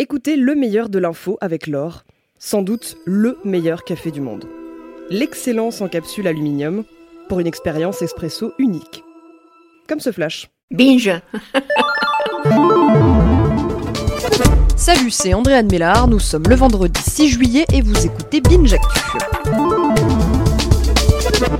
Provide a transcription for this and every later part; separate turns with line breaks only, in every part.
Écoutez le meilleur de l'info avec l'or, sans doute le meilleur café du monde. L'excellence en capsule aluminium pour une expérience espresso unique. Comme ce flash.
Binge
Salut, c'est Andréane Mélard, nous sommes le vendredi 6 juillet et vous écoutez Binge Actu.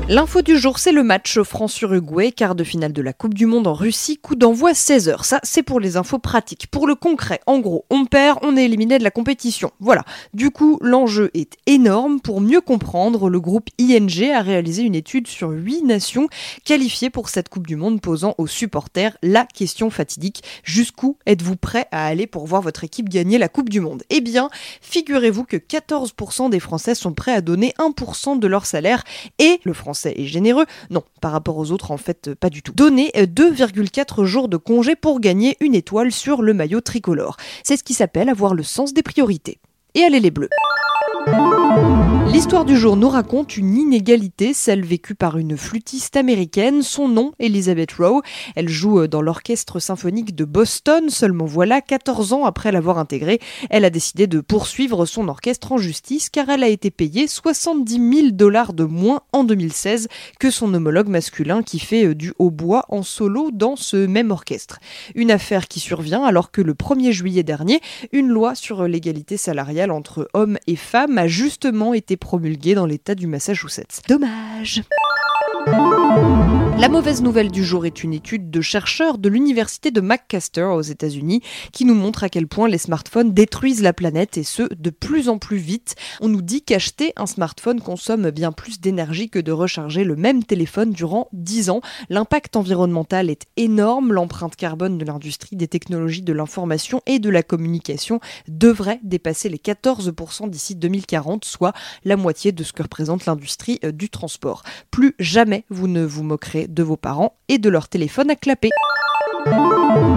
L'info du jour, c'est le match France-Uruguay, quart de finale de la Coupe du Monde en Russie, coup d'envoi 16h. Ça, c'est pour les infos pratiques. Pour le concret, en gros, on perd, on est éliminé de la compétition. Voilà. Du coup, l'enjeu est énorme. Pour mieux comprendre, le groupe ING a réalisé une étude sur 8 nations qualifiées pour cette Coupe du Monde, posant aux supporters la question fatidique. Jusqu'où êtes-vous prêt à aller pour voir votre équipe gagner la Coupe du Monde? Eh bien, figurez-vous que 14% des Français sont prêts à donner 1% de leur salaire et le français est généreux. Non, par rapport aux autres, en fait, pas du tout. Donner 2,4 jours de congé pour gagner une étoile sur le maillot tricolore. C'est ce qui s'appelle avoir le sens des priorités. Et allez les bleus L'histoire du jour nous raconte une inégalité, celle vécue par une flûtiste américaine. Son nom, Elizabeth Rowe. Elle joue dans l'orchestre symphonique de Boston. Seulement voilà, 14 ans après l'avoir intégré, elle a décidé de poursuivre son orchestre en justice car elle a été payée 70 000 dollars de moins en 2016 que son homologue masculin qui fait du hautbois en solo dans ce même orchestre. Une affaire qui survient alors que le 1er juillet dernier, une loi sur l'égalité salariale entre hommes et femmes a justement été promulguée dans l'État du Massachusetts. Dommage la mauvaise nouvelle du jour est une étude de chercheurs de l'université de McMaster aux États-Unis qui nous montre à quel point les smartphones détruisent la planète et ce de plus en plus vite. On nous dit qu'acheter un smartphone consomme bien plus d'énergie que de recharger le même téléphone durant 10 ans. L'impact environnemental est énorme, l'empreinte carbone de l'industrie des technologies de l'information et de la communication devrait dépasser les 14% d'ici 2040, soit la moitié de ce que représente l'industrie euh, du transport. Plus jamais vous ne vous moquerez de vos parents et de leur téléphone à clapper.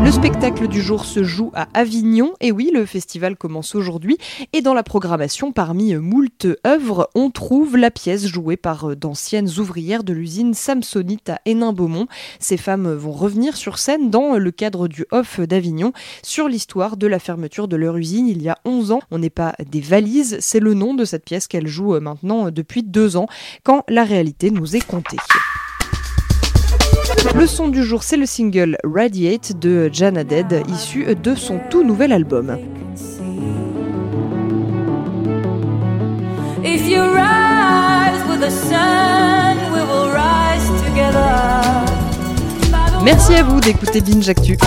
Le spectacle du jour se joue à Avignon, et oui, le festival commence aujourd'hui, et dans la programmation, parmi moult œuvres, on trouve la pièce jouée par d'anciennes ouvrières de l'usine Samsonite à Hénin-Beaumont. Ces femmes vont revenir sur scène dans le cadre du Off d'Avignon sur l'histoire de la fermeture de leur usine il y a 11 ans. On n'est pas des valises, c'est le nom de cette pièce qu'elle joue maintenant depuis deux ans, quand la réalité nous est contée. Le son du jour, c'est le single Radiate de Jana Dead, issu de son tout nouvel album. Merci à vous d'écouter Binge Actu.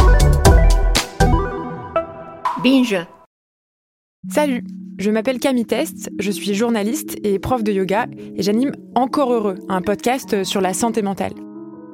Binge
Salut, je m'appelle Camille Test, je suis journaliste et prof de yoga et j'anime Encore Heureux, un podcast sur la santé mentale.